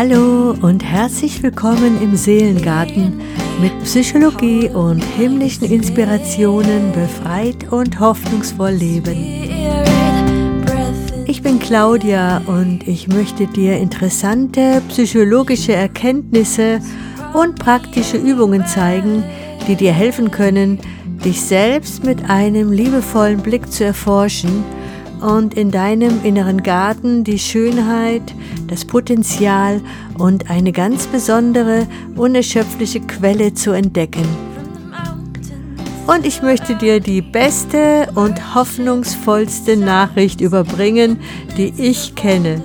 Hallo und herzlich willkommen im Seelengarten mit Psychologie und himmlischen Inspirationen befreit und hoffnungsvoll leben. Ich bin Claudia und ich möchte dir interessante psychologische Erkenntnisse und praktische Übungen zeigen, die dir helfen können, dich selbst mit einem liebevollen Blick zu erforschen und in deinem inneren Garten die Schönheit, das Potenzial und eine ganz besondere, unerschöpfliche Quelle zu entdecken. Und ich möchte dir die beste und hoffnungsvollste Nachricht überbringen, die ich kenne.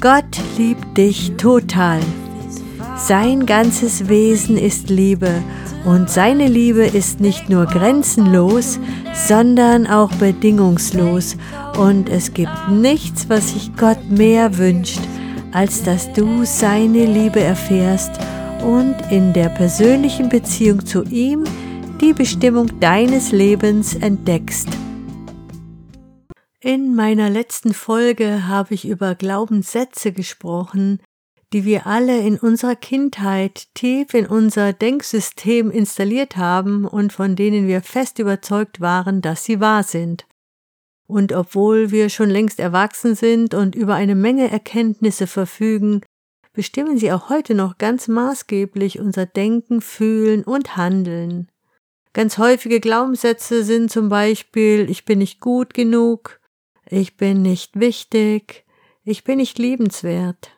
Gott liebt dich total. Sein ganzes Wesen ist Liebe und seine Liebe ist nicht nur grenzenlos, sondern auch bedingungslos. Und es gibt nichts, was sich Gott mehr wünscht, als dass du seine Liebe erfährst und in der persönlichen Beziehung zu ihm die Bestimmung deines Lebens entdeckst. In meiner letzten Folge habe ich über Glaubenssätze gesprochen, die wir alle in unserer Kindheit tief in unser Denksystem installiert haben und von denen wir fest überzeugt waren, dass sie wahr sind. Und obwohl wir schon längst erwachsen sind und über eine Menge Erkenntnisse verfügen, bestimmen sie auch heute noch ganz maßgeblich unser Denken, Fühlen und Handeln. Ganz häufige Glaubenssätze sind zum Beispiel Ich bin nicht gut genug, ich bin nicht wichtig, ich bin nicht liebenswert.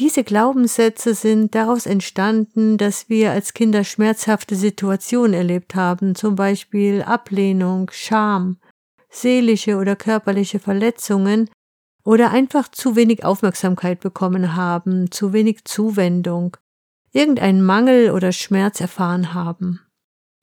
Diese Glaubenssätze sind daraus entstanden, dass wir als Kinder schmerzhafte Situationen erlebt haben, zum Beispiel Ablehnung, Scham, seelische oder körperliche Verletzungen oder einfach zu wenig Aufmerksamkeit bekommen haben, zu wenig Zuwendung, irgendeinen Mangel oder Schmerz erfahren haben.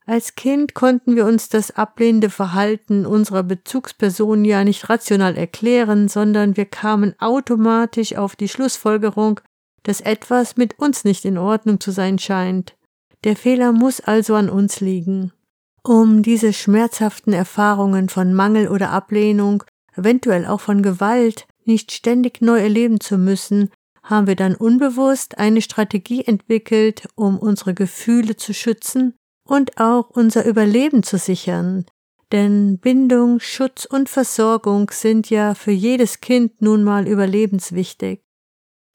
Als Kind konnten wir uns das ablehnende Verhalten unserer Bezugsperson ja nicht rational erklären, sondern wir kamen automatisch auf die Schlussfolgerung, dass etwas mit uns nicht in Ordnung zu sein scheint. Der Fehler muss also an uns liegen. Um diese schmerzhaften Erfahrungen von Mangel oder Ablehnung, eventuell auch von Gewalt, nicht ständig neu erleben zu müssen, haben wir dann unbewusst eine Strategie entwickelt, um unsere Gefühle zu schützen und auch unser Überleben zu sichern. Denn Bindung, Schutz und Versorgung sind ja für jedes Kind nun mal überlebenswichtig.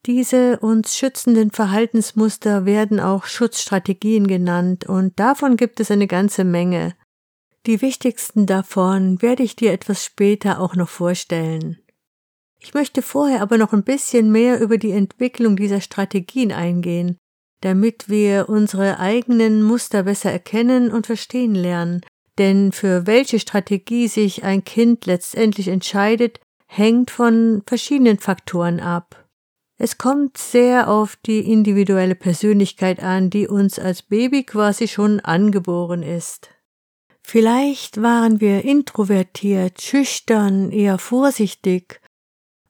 Diese uns schützenden Verhaltensmuster werden auch Schutzstrategien genannt und davon gibt es eine ganze Menge. Die wichtigsten davon werde ich dir etwas später auch noch vorstellen. Ich möchte vorher aber noch ein bisschen mehr über die Entwicklung dieser Strategien eingehen, damit wir unsere eigenen Muster besser erkennen und verstehen lernen, denn für welche Strategie sich ein Kind letztendlich entscheidet, hängt von verschiedenen Faktoren ab. Es kommt sehr auf die individuelle Persönlichkeit an, die uns als Baby quasi schon angeboren ist. Vielleicht waren wir introvertiert, schüchtern, eher vorsichtig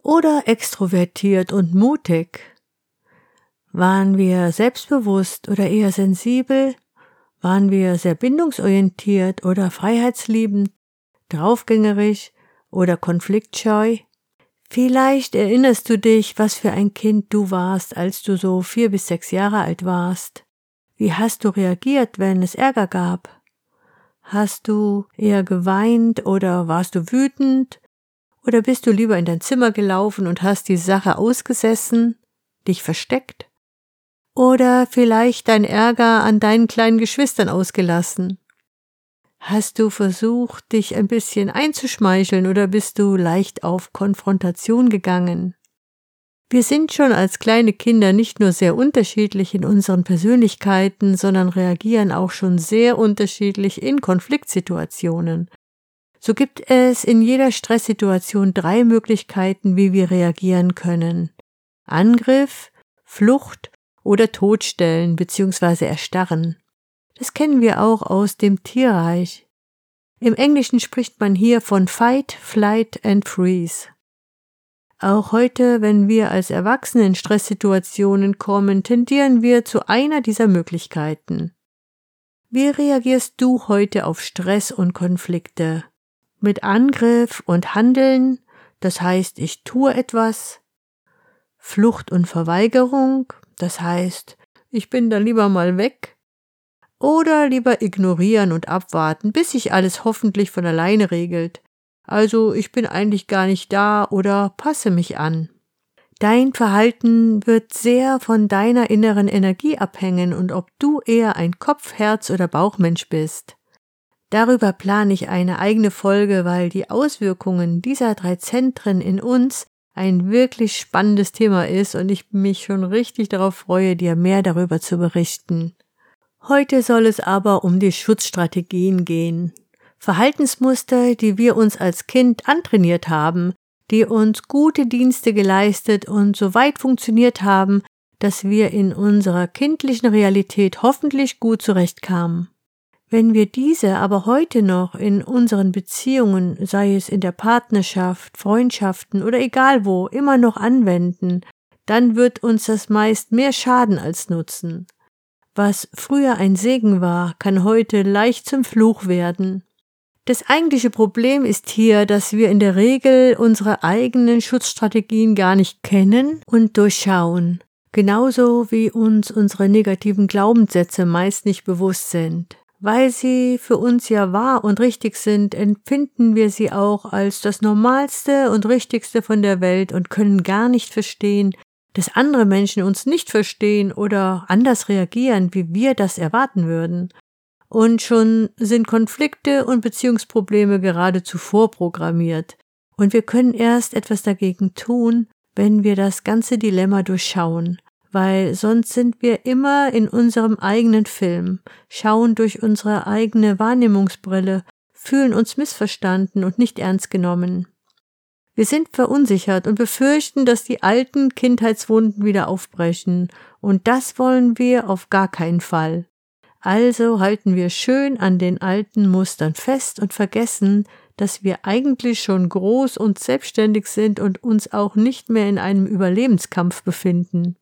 oder extrovertiert und mutig. Waren wir selbstbewusst oder eher sensibel? Waren wir sehr bindungsorientiert oder freiheitsliebend, draufgängerisch oder konfliktscheu? Vielleicht erinnerst du dich, was für ein Kind du warst, als du so vier bis sechs Jahre alt warst. Wie hast du reagiert, wenn es Ärger gab? Hast du eher geweint oder warst du wütend? Oder bist du lieber in dein Zimmer gelaufen und hast die Sache ausgesessen, dich versteckt? Oder vielleicht dein Ärger an deinen kleinen Geschwistern ausgelassen? Hast du versucht, dich ein bisschen einzuschmeicheln oder bist du leicht auf Konfrontation gegangen? Wir sind schon als kleine Kinder nicht nur sehr unterschiedlich in unseren Persönlichkeiten, sondern reagieren auch schon sehr unterschiedlich in Konfliktsituationen. So gibt es in jeder Stresssituation drei Möglichkeiten, wie wir reagieren können. Angriff, Flucht oder Todstellen bzw. Erstarren. Das kennen wir auch aus dem Tierreich. Im Englischen spricht man hier von Fight, Flight and Freeze. Auch heute, wenn wir als Erwachsene in Stresssituationen kommen, tendieren wir zu einer dieser Möglichkeiten. Wie reagierst du heute auf Stress und Konflikte? Mit Angriff und Handeln, das heißt, ich tue etwas? Flucht und Verweigerung, das heißt, ich bin dann lieber mal weg, oder lieber ignorieren und abwarten, bis sich alles hoffentlich von alleine regelt. Also ich bin eigentlich gar nicht da oder passe mich an. Dein Verhalten wird sehr von deiner inneren Energie abhängen und ob du eher ein Kopf-, Herz- oder Bauchmensch bist. Darüber plane ich eine eigene Folge, weil die Auswirkungen dieser drei Zentren in uns ein wirklich spannendes Thema ist und ich mich schon richtig darauf freue, dir mehr darüber zu berichten. Heute soll es aber um die Schutzstrategien gehen. Verhaltensmuster, die wir uns als Kind antrainiert haben, die uns gute Dienste geleistet und so weit funktioniert haben, dass wir in unserer kindlichen Realität hoffentlich gut zurechtkamen. Wenn wir diese aber heute noch in unseren Beziehungen, sei es in der Partnerschaft, Freundschaften oder egal wo, immer noch anwenden, dann wird uns das meist mehr schaden als nutzen. Was früher ein Segen war, kann heute leicht zum Fluch werden. Das eigentliche Problem ist hier, dass wir in der Regel unsere eigenen Schutzstrategien gar nicht kennen und durchschauen, genauso wie uns unsere negativen Glaubenssätze meist nicht bewusst sind. Weil sie für uns ja wahr und richtig sind, empfinden wir sie auch als das Normalste und Richtigste von der Welt und können gar nicht verstehen, dass andere Menschen uns nicht verstehen oder anders reagieren, wie wir das erwarten würden. Und schon sind Konflikte und Beziehungsprobleme geradezu vorprogrammiert. Und wir können erst etwas dagegen tun, wenn wir das ganze Dilemma durchschauen, weil sonst sind wir immer in unserem eigenen Film, schauen durch unsere eigene Wahrnehmungsbrille, fühlen uns missverstanden und nicht ernst genommen. Wir sind verunsichert und befürchten, dass die alten Kindheitswunden wieder aufbrechen, und das wollen wir auf gar keinen Fall. Also halten wir schön an den alten Mustern fest und vergessen, dass wir eigentlich schon groß und selbstständig sind und uns auch nicht mehr in einem Überlebenskampf befinden.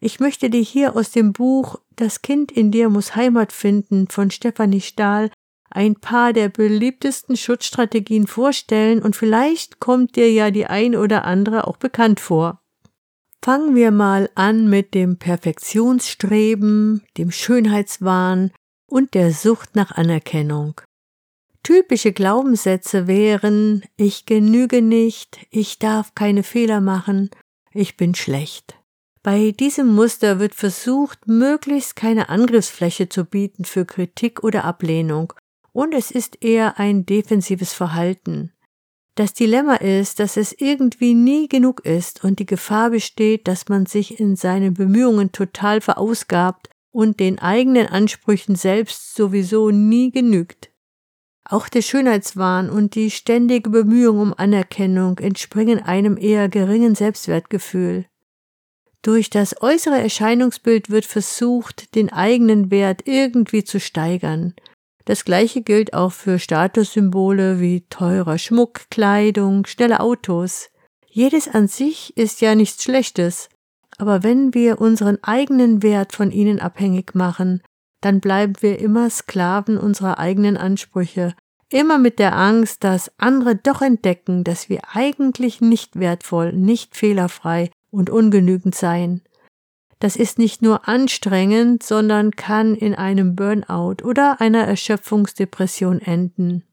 Ich möchte dir hier aus dem Buch Das Kind in dir muss Heimat finden von Stefanie Stahl ein paar der beliebtesten Schutzstrategien vorstellen und vielleicht kommt dir ja die ein oder andere auch bekannt vor. Fangen wir mal an mit dem Perfektionsstreben, dem Schönheitswahn und der Sucht nach Anerkennung. Typische Glaubenssätze wären ich genüge nicht, ich darf keine Fehler machen, ich bin schlecht. Bei diesem Muster wird versucht, möglichst keine Angriffsfläche zu bieten für Kritik oder Ablehnung und es ist eher ein defensives Verhalten. Das Dilemma ist, dass es irgendwie nie genug ist und die Gefahr besteht, dass man sich in seinen Bemühungen total verausgabt und den eigenen Ansprüchen selbst sowieso nie genügt. Auch der Schönheitswahn und die ständige Bemühung um Anerkennung entspringen einem eher geringen Selbstwertgefühl. Durch das äußere Erscheinungsbild wird versucht, den eigenen Wert irgendwie zu steigern, das gleiche gilt auch für Statussymbole wie teurer Schmuck, Kleidung, schnelle Autos. Jedes an sich ist ja nichts Schlechtes, aber wenn wir unseren eigenen Wert von ihnen abhängig machen, dann bleiben wir immer Sklaven unserer eigenen Ansprüche, immer mit der Angst, dass andere doch entdecken, dass wir eigentlich nicht wertvoll, nicht fehlerfrei und ungenügend seien. Das ist nicht nur anstrengend, sondern kann in einem Burnout oder einer Erschöpfungsdepression enden.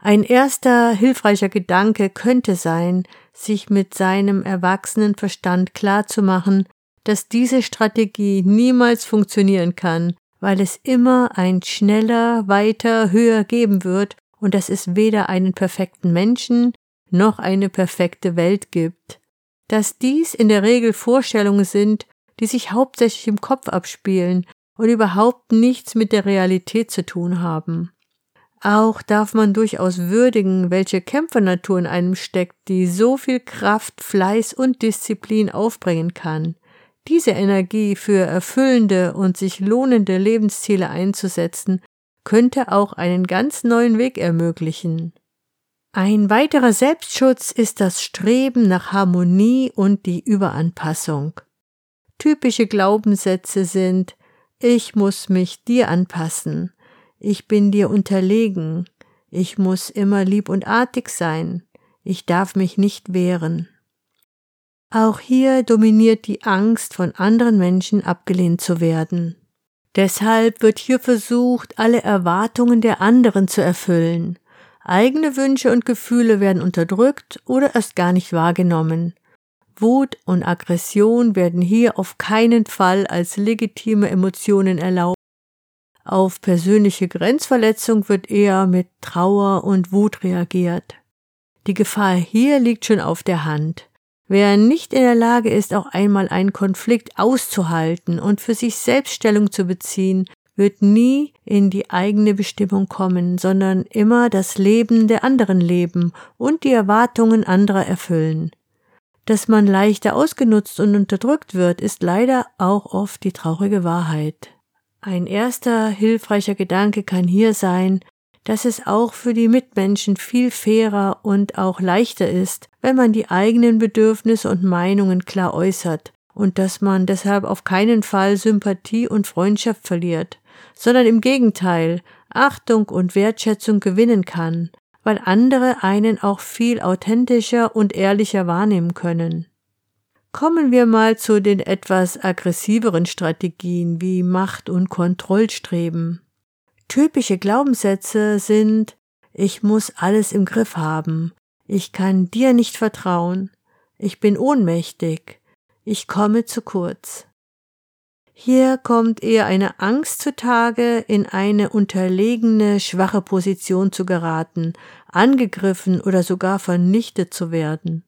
Ein erster hilfreicher Gedanke könnte sein, sich mit seinem erwachsenen Verstand klarzumachen, dass diese Strategie niemals funktionieren kann, weil es immer ein schneller, weiter, höher geben wird und dass es weder einen perfekten Menschen noch eine perfekte Welt gibt. Dass dies in der Regel Vorstellungen sind, die sich hauptsächlich im Kopf abspielen und überhaupt nichts mit der Realität zu tun haben. Auch darf man durchaus würdigen, welche Kämpfernatur in einem steckt, die so viel Kraft, Fleiß und Disziplin aufbringen kann. Diese Energie für erfüllende und sich lohnende Lebensziele einzusetzen, könnte auch einen ganz neuen Weg ermöglichen. Ein weiterer Selbstschutz ist das Streben nach Harmonie und die Überanpassung. Typische Glaubenssätze sind Ich muss mich dir anpassen, ich bin dir unterlegen, ich muss immer lieb und artig sein, ich darf mich nicht wehren. Auch hier dominiert die Angst, von anderen Menschen abgelehnt zu werden. Deshalb wird hier versucht, alle Erwartungen der anderen zu erfüllen. Eigene Wünsche und Gefühle werden unterdrückt oder erst gar nicht wahrgenommen. Wut und Aggression werden hier auf keinen Fall als legitime Emotionen erlaubt. Auf persönliche Grenzverletzung wird eher mit Trauer und Wut reagiert. Die Gefahr hier liegt schon auf der Hand. Wer nicht in der Lage ist, auch einmal einen Konflikt auszuhalten und für sich selbst Stellung zu beziehen, wird nie in die eigene Bestimmung kommen, sondern immer das Leben der anderen leben und die Erwartungen anderer erfüllen. Dass man leichter ausgenutzt und unterdrückt wird, ist leider auch oft die traurige Wahrheit. Ein erster hilfreicher Gedanke kann hier sein, dass es auch für die Mitmenschen viel fairer und auch leichter ist, wenn man die eigenen Bedürfnisse und Meinungen klar äußert und dass man deshalb auf keinen Fall Sympathie und Freundschaft verliert, sondern im Gegenteil Achtung und Wertschätzung gewinnen kann, weil andere einen auch viel authentischer und ehrlicher wahrnehmen können. Kommen wir mal zu den etwas aggressiveren Strategien wie Macht und Kontrollstreben. Typische Glaubenssätze sind ich muss alles im Griff haben, ich kann dir nicht vertrauen, ich bin ohnmächtig, ich komme zu kurz. Hier kommt eher eine Angst zutage, in eine unterlegene, schwache Position zu geraten, angegriffen oder sogar vernichtet zu werden.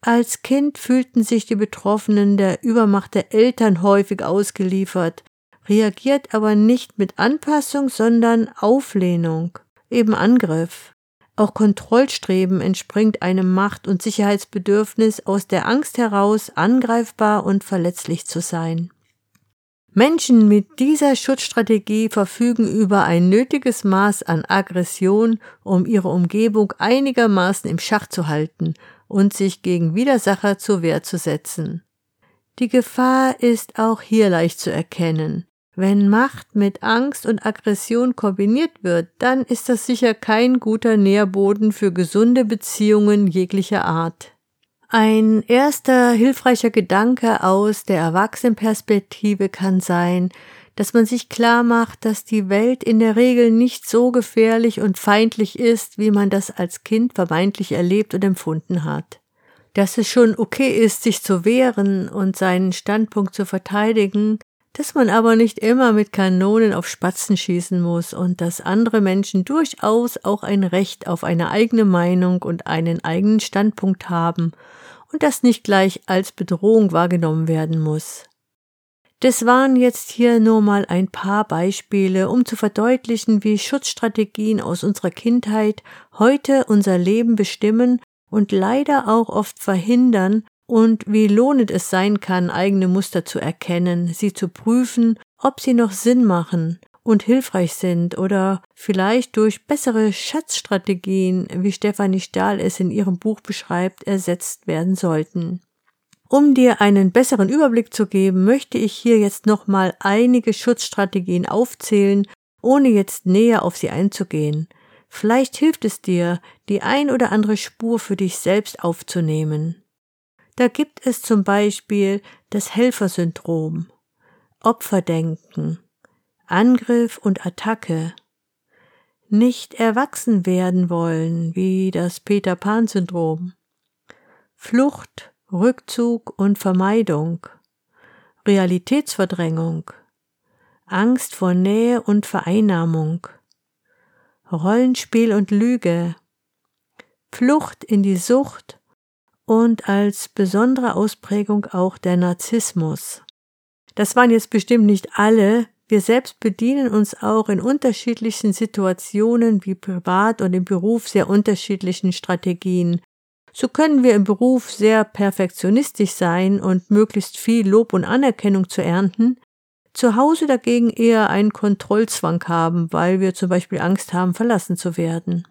Als Kind fühlten sich die Betroffenen der Übermacht der Eltern häufig ausgeliefert, reagiert aber nicht mit Anpassung, sondern Auflehnung, eben Angriff. Auch Kontrollstreben entspringt einem Macht- und Sicherheitsbedürfnis aus der Angst heraus, angreifbar und verletzlich zu sein. Menschen mit dieser Schutzstrategie verfügen über ein nötiges Maß an Aggression, um ihre Umgebung einigermaßen im Schach zu halten und sich gegen Widersacher zur Wehr zu setzen. Die Gefahr ist auch hier leicht zu erkennen. Wenn Macht mit Angst und Aggression kombiniert wird, dann ist das sicher kein guter Nährboden für gesunde Beziehungen jeglicher Art. Ein erster hilfreicher Gedanke aus der Erwachsenenperspektive kann sein, dass man sich klar macht, dass die Welt in der Regel nicht so gefährlich und feindlich ist, wie man das als Kind vermeintlich erlebt und empfunden hat. Dass es schon okay ist, sich zu wehren und seinen Standpunkt zu verteidigen, dass man aber nicht immer mit Kanonen auf Spatzen schießen muss und dass andere Menschen durchaus auch ein Recht auf eine eigene Meinung und einen eigenen Standpunkt haben und das nicht gleich als Bedrohung wahrgenommen werden muss. Das waren jetzt hier nur mal ein paar Beispiele, um zu verdeutlichen, wie Schutzstrategien aus unserer Kindheit heute unser Leben bestimmen und leider auch oft verhindern, und wie lohnend es sein kann, eigene Muster zu erkennen, sie zu prüfen, ob sie noch Sinn machen und hilfreich sind oder vielleicht durch bessere Schatzstrategien, wie Stefanie Stahl es in ihrem Buch beschreibt, ersetzt werden sollten. Um dir einen besseren Überblick zu geben, möchte ich hier jetzt nochmal einige Schutzstrategien aufzählen, ohne jetzt näher auf sie einzugehen. Vielleicht hilft es dir, die ein oder andere Spur für dich selbst aufzunehmen. Da gibt es zum Beispiel das Helfersyndrom, Opferdenken, Angriff und Attacke, nicht erwachsen werden wollen, wie das Peter Pan-Syndrom, Flucht, Rückzug und Vermeidung, Realitätsverdrängung, Angst vor Nähe und Vereinnahmung, Rollenspiel und Lüge, Flucht in die Sucht und als besondere Ausprägung auch der Narzissmus. Das waren jetzt bestimmt nicht alle. Wir selbst bedienen uns auch in unterschiedlichen Situationen wie privat und im Beruf sehr unterschiedlichen Strategien. So können wir im Beruf sehr perfektionistisch sein und möglichst viel Lob und Anerkennung zu ernten, zu Hause dagegen eher einen Kontrollzwang haben, weil wir zum Beispiel Angst haben, verlassen zu werden.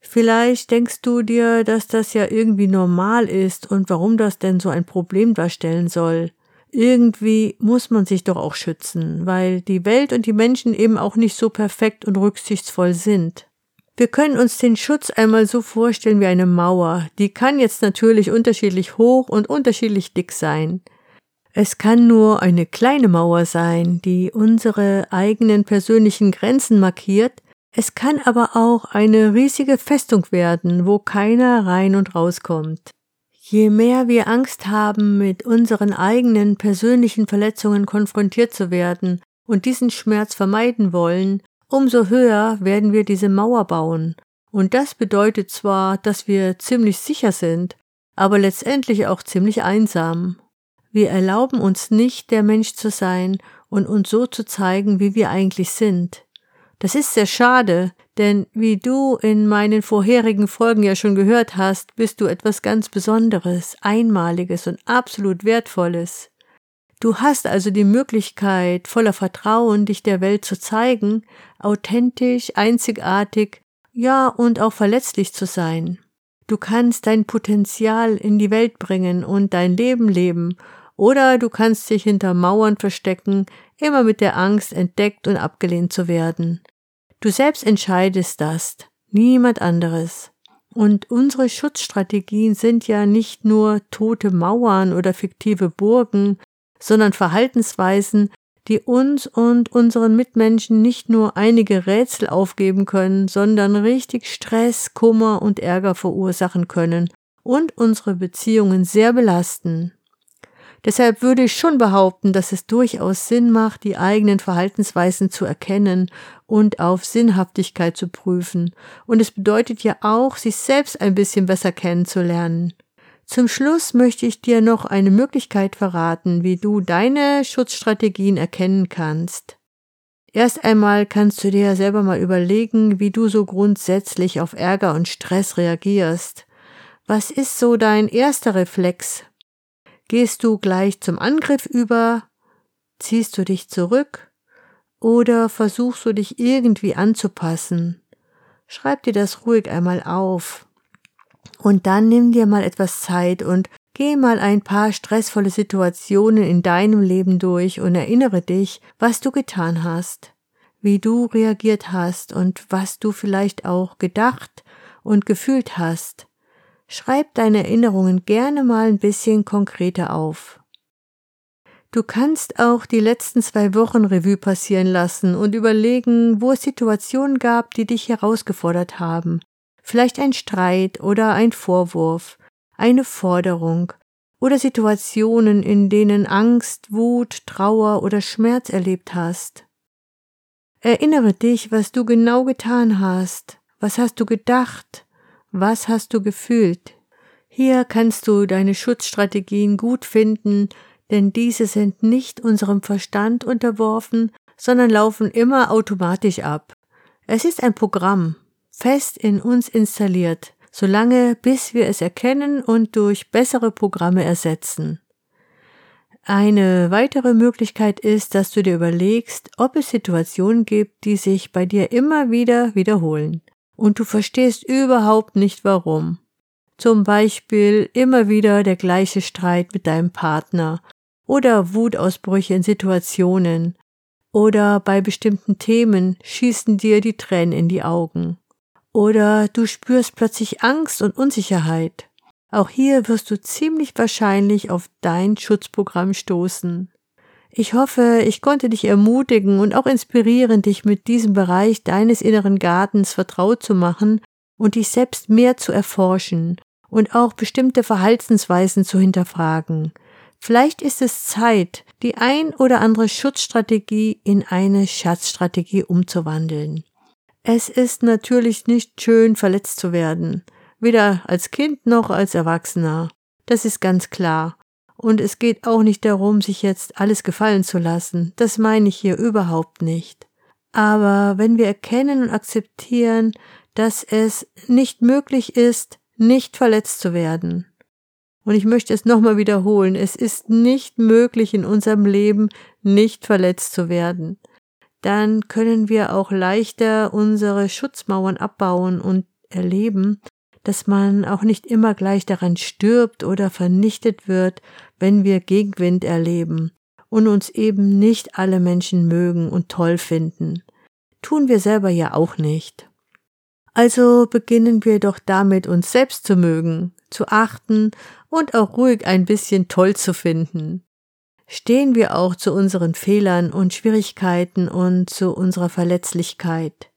Vielleicht denkst du dir, dass das ja irgendwie normal ist und warum das denn so ein Problem darstellen soll. Irgendwie muss man sich doch auch schützen, weil die Welt und die Menschen eben auch nicht so perfekt und rücksichtsvoll sind. Wir können uns den Schutz einmal so vorstellen wie eine Mauer. Die kann jetzt natürlich unterschiedlich hoch und unterschiedlich dick sein. Es kann nur eine kleine Mauer sein, die unsere eigenen persönlichen Grenzen markiert. Es kann aber auch eine riesige Festung werden, wo keiner rein und rauskommt. Je mehr wir Angst haben, mit unseren eigenen persönlichen Verletzungen konfrontiert zu werden und diesen Schmerz vermeiden wollen, umso höher werden wir diese Mauer bauen. Und das bedeutet zwar, dass wir ziemlich sicher sind, aber letztendlich auch ziemlich einsam. Wir erlauben uns nicht, der Mensch zu sein und uns so zu zeigen, wie wir eigentlich sind. Das ist sehr schade, denn wie du in meinen vorherigen Folgen ja schon gehört hast, bist du etwas ganz Besonderes, Einmaliges und absolut Wertvolles. Du hast also die Möglichkeit, voller Vertrauen dich der Welt zu zeigen, authentisch, einzigartig, ja und auch verletzlich zu sein. Du kannst dein Potenzial in die Welt bringen und dein Leben leben, oder du kannst dich hinter Mauern verstecken, immer mit der Angst, entdeckt und abgelehnt zu werden. Du selbst entscheidest das, niemand anderes. Und unsere Schutzstrategien sind ja nicht nur tote Mauern oder fiktive Burgen, sondern Verhaltensweisen, die uns und unseren Mitmenschen nicht nur einige Rätsel aufgeben können, sondern richtig Stress, Kummer und Ärger verursachen können und unsere Beziehungen sehr belasten. Deshalb würde ich schon behaupten, dass es durchaus Sinn macht, die eigenen Verhaltensweisen zu erkennen und auf Sinnhaftigkeit zu prüfen. Und es bedeutet ja auch, sich selbst ein bisschen besser kennenzulernen. Zum Schluss möchte ich dir noch eine Möglichkeit verraten, wie du deine Schutzstrategien erkennen kannst. Erst einmal kannst du dir selber mal überlegen, wie du so grundsätzlich auf Ärger und Stress reagierst. Was ist so dein erster Reflex? Gehst du gleich zum Angriff über? Ziehst du dich zurück? Oder versuchst du dich irgendwie anzupassen? Schreib dir das ruhig einmal auf. Und dann nimm dir mal etwas Zeit und geh mal ein paar stressvolle Situationen in deinem Leben durch und erinnere dich, was du getan hast, wie du reagiert hast und was du vielleicht auch gedacht und gefühlt hast. Schreib deine Erinnerungen gerne mal ein bisschen konkreter auf. Du kannst auch die letzten zwei Wochen Revue passieren lassen und überlegen, wo es Situationen gab, die dich herausgefordert haben, vielleicht ein Streit oder ein Vorwurf, eine Forderung oder Situationen, in denen Angst, Wut, Trauer oder Schmerz erlebt hast. Erinnere dich, was du genau getan hast, was hast du gedacht, was hast du gefühlt. Hier kannst du deine Schutzstrategien gut finden, denn diese sind nicht unserem Verstand unterworfen, sondern laufen immer automatisch ab. Es ist ein Programm, fest in uns installiert, solange bis wir es erkennen und durch bessere Programme ersetzen. Eine weitere Möglichkeit ist, dass du dir überlegst, ob es Situationen gibt, die sich bei dir immer wieder wiederholen und du verstehst überhaupt nicht warum. Zum Beispiel immer wieder der gleiche Streit mit deinem Partner oder Wutausbrüche in Situationen oder bei bestimmten Themen schießen dir die Tränen in die Augen. Oder du spürst plötzlich Angst und Unsicherheit. Auch hier wirst du ziemlich wahrscheinlich auf dein Schutzprogramm stoßen. Ich hoffe, ich konnte dich ermutigen und auch inspirieren, dich mit diesem Bereich deines inneren Gartens vertraut zu machen und dich selbst mehr zu erforschen und auch bestimmte Verhaltensweisen zu hinterfragen. Vielleicht ist es Zeit, die ein oder andere Schutzstrategie in eine Schatzstrategie umzuwandeln. Es ist natürlich nicht schön, verletzt zu werden, weder als Kind noch als Erwachsener. Das ist ganz klar. Und es geht auch nicht darum, sich jetzt alles gefallen zu lassen. Das meine ich hier überhaupt nicht. Aber wenn wir erkennen und akzeptieren, dass es nicht möglich ist, nicht verletzt zu werden. Und ich möchte es nochmal wiederholen, es ist nicht möglich in unserem Leben, nicht verletzt zu werden dann können wir auch leichter unsere Schutzmauern abbauen und erleben, dass man auch nicht immer gleich daran stirbt oder vernichtet wird, wenn wir Gegenwind erleben und uns eben nicht alle Menschen mögen und toll finden. Tun wir selber ja auch nicht. Also beginnen wir doch damit, uns selbst zu mögen, zu achten und auch ruhig ein bisschen toll zu finden. Stehen wir auch zu unseren Fehlern und Schwierigkeiten und zu unserer Verletzlichkeit.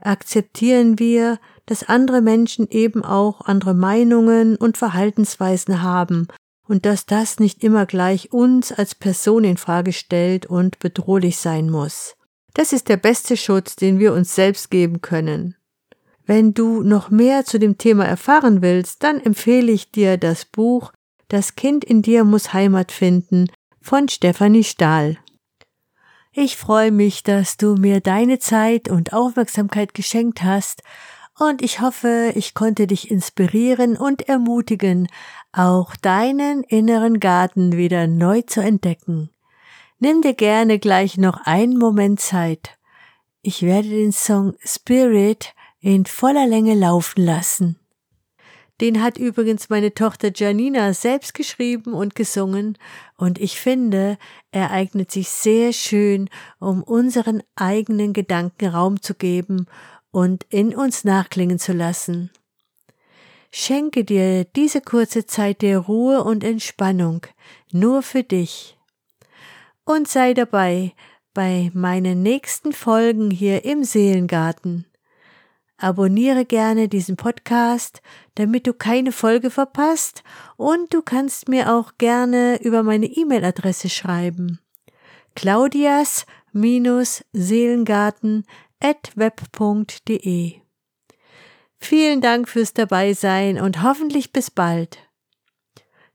Akzeptieren wir, dass andere Menschen eben auch andere Meinungen und Verhaltensweisen haben und dass das nicht immer gleich uns als Person in Frage stellt und bedrohlich sein muss. Das ist der beste Schutz, den wir uns selbst geben können. Wenn du noch mehr zu dem Thema erfahren willst, dann empfehle ich dir das Buch Das Kind in dir muss Heimat finden von Stefanie Stahl. Ich freue mich, dass du mir deine Zeit und Aufmerksamkeit geschenkt hast und ich hoffe, ich konnte dich inspirieren und ermutigen, auch deinen inneren Garten wieder neu zu entdecken. Nimm dir gerne gleich noch einen Moment Zeit. Ich werde den Song Spirit in voller Länge laufen lassen. Den hat übrigens meine Tochter Janina selbst geschrieben und gesungen, und ich finde, er eignet sich sehr schön, um unseren eigenen Gedanken Raum zu geben und in uns nachklingen zu lassen. Schenke dir diese kurze Zeit der Ruhe und Entspannung nur für dich. Und sei dabei bei meinen nächsten Folgen hier im Seelengarten. Abonniere gerne diesen Podcast, damit du keine Folge verpasst und du kannst mir auch gerne über meine E-Mail-Adresse schreiben. Claudias-Seelengarten web.de. Vielen Dank fürs Dabeisein und hoffentlich bis bald.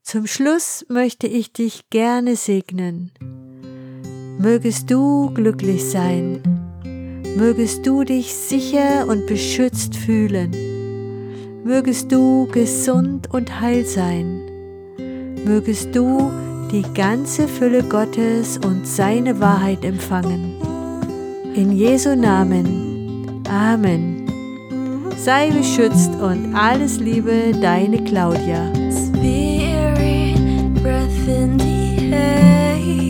Zum Schluss möchte ich dich gerne segnen. Mögest du glücklich sein. Mögest du dich sicher und beschützt fühlen. Mögest du gesund und heil sein. Mögest du die ganze Fülle Gottes und seine Wahrheit empfangen. In Jesu Namen. Amen. Sei beschützt und alles Liebe, deine Claudia. Spirit, breath in the air.